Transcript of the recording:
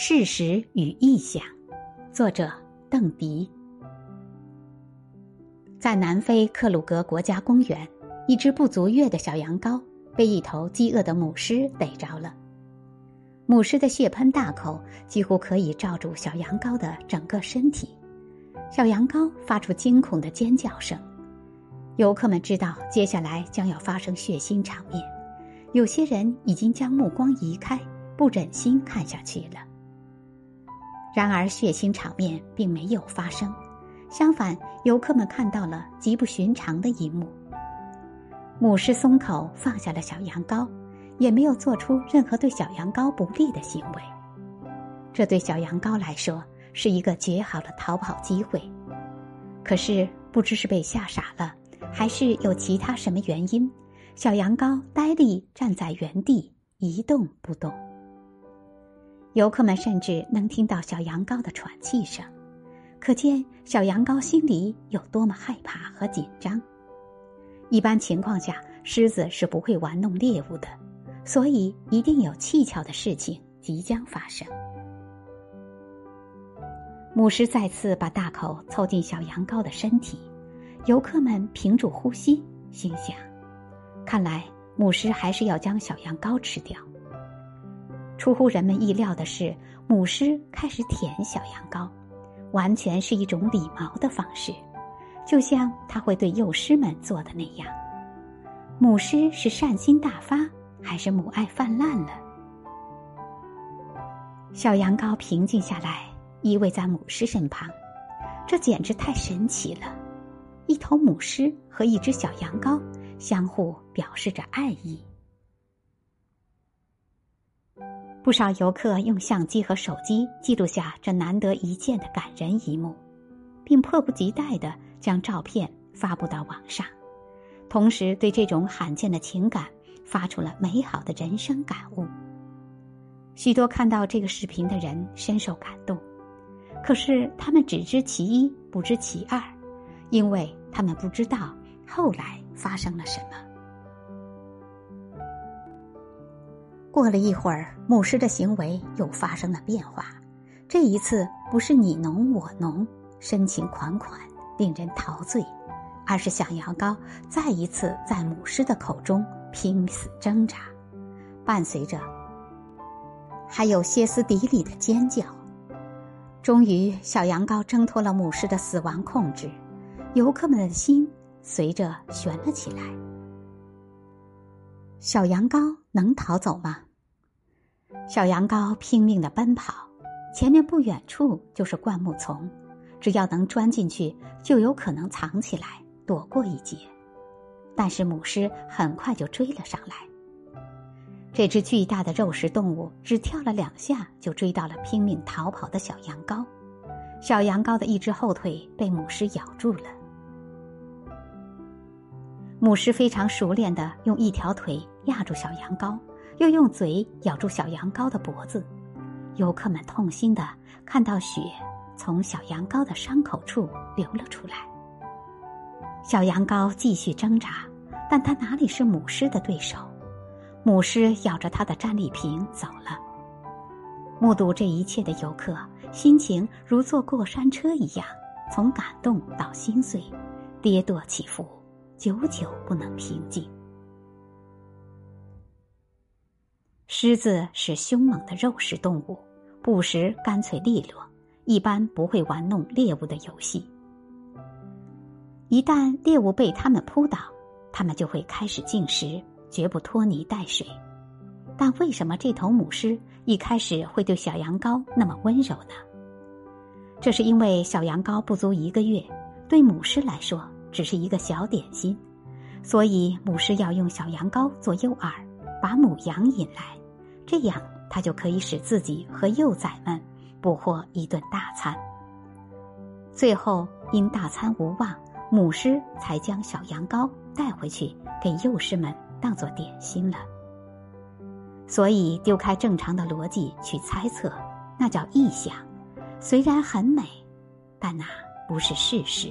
事实与臆想，作者邓迪。在南非克鲁格国家公园，一只不足月的小羊羔被一头饥饿的母狮逮着了。母狮的血盆大口几乎可以罩住小羊羔的整个身体，小羊羔发出惊恐的尖叫声。游客们知道接下来将要发生血腥场面，有些人已经将目光移开，不忍心看下去了。然而，血腥场面并没有发生，相反，游客们看到了极不寻常的一幕：母狮松口放下了小羊羔，也没有做出任何对小羊羔不利的行为。这对小羊羔来说是一个绝好的逃跑机会。可是，不知是被吓傻了，还是有其他什么原因，小羊羔呆立站在原地一动不动。游客们甚至能听到小羊羔的喘气声，可见小羊羔心里有多么害怕和紧张。一般情况下，狮子是不会玩弄猎物的，所以一定有蹊跷的事情即将发生。母狮再次把大口凑近小羊羔的身体，游客们屏住呼吸，心想：看来母狮还是要将小羊羔吃掉。出乎人们意料的是，母狮开始舔小羊羔，完全是一种礼貌的方式，就像它会对幼狮们做的那样。母狮是善心大发，还是母爱泛滥了？小羊羔平静下来，依偎在母狮身旁，这简直太神奇了！一头母狮和一只小羊羔相互表示着爱意。不少游客用相机和手机记录下这难得一见的感人一幕，并迫不及待的将照片发布到网上，同时对这种罕见的情感发出了美好的人生感悟。许多看到这个视频的人深受感动，可是他们只知其一，不知其二，因为他们不知道后来发生了什么。过了一会儿，母狮的行为又发生了变化。这一次不是你侬我侬、深情款款、令人陶醉，而是小羊羔再一次在母狮的口中拼死挣扎，伴随着还有歇斯底里的尖叫。终于，小羊羔挣脱了母狮的死亡控制，游客们的心随着悬了起来。小羊羔能逃走吗？小羊羔拼命的奔跑，前面不远处就是灌木丛，只要能钻进去，就有可能藏起来躲过一劫。但是母狮很快就追了上来。这只巨大的肉食动物只跳了两下，就追到了拼命逃跑的小羊羔。小羊羔的一只后腿被母狮咬住了。母狮非常熟练的用一条腿压住小羊羔。又用嘴咬住小羊羔的脖子，游客们痛心的看到血从小羊羔的伤口处流了出来。小羊羔继续挣扎，但它哪里是母狮的对手？母狮咬着它的战利品走了。目睹这一切的游客心情如坐过山车一样，从感动到心碎，跌宕起伏，久久不能平静。狮子是凶猛的肉食动物，捕食干脆利落，一般不会玩弄猎物的游戏。一旦猎物被它们扑倒，它们就会开始进食，绝不拖泥带水。但为什么这头母狮一开始会对小羊羔那么温柔呢？这是因为小羊羔不足一个月，对母狮来说只是一个小点心，所以母狮要用小羊羔做诱饵，把母羊引来。这样，它就可以使自己和幼崽们捕获一顿大餐。最后，因大餐无望，母狮才将小羊羔带回去给幼狮们当做点心了。所以，丢开正常的逻辑去猜测，那叫臆想。虽然很美，但那不是事实。